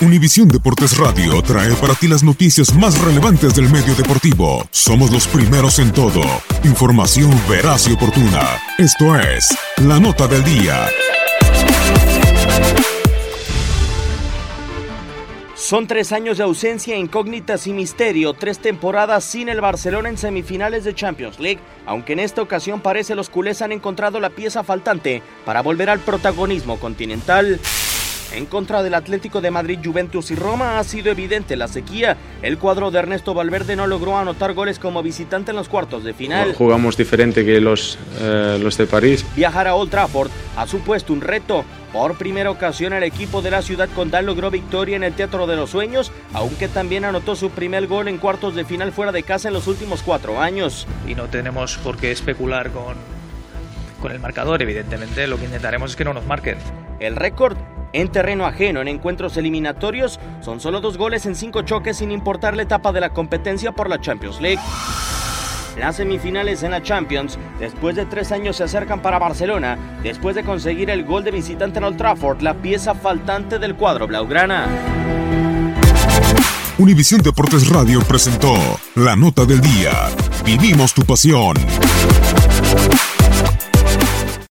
Univisión Deportes Radio trae para ti las noticias más relevantes del medio deportivo. Somos los primeros en todo. Información veraz y oportuna. Esto es La Nota del Día. Son tres años de ausencia, incógnitas y misterio, tres temporadas sin el Barcelona en semifinales de Champions League, aunque en esta ocasión parece los culés han encontrado la pieza faltante para volver al protagonismo continental. En contra del Atlético de Madrid, Juventus y Roma ha sido evidente la sequía. El cuadro de Ernesto Valverde no logró anotar goles como visitante en los cuartos de final. Jugamos diferente que los, eh, los de París. Viajar a Old Trafford ha supuesto un reto. Por primera ocasión el equipo de la ciudad condal logró victoria en el Teatro de los Sueños, aunque también anotó su primer gol en cuartos de final fuera de casa en los últimos cuatro años. Y no tenemos por qué especular con, con el marcador, evidentemente lo que intentaremos es que no nos marquen. El récord en terreno ajeno en encuentros eliminatorios son solo dos goles en cinco choques sin importar la etapa de la competencia por la Champions League. Las semifinales en la Champions, después de tres años, se acercan para Barcelona, después de conseguir el gol de visitante en Old Trafford, la pieza faltante del cuadro blaugrana. Univisión Deportes Radio presentó la nota del día. Vivimos tu pasión.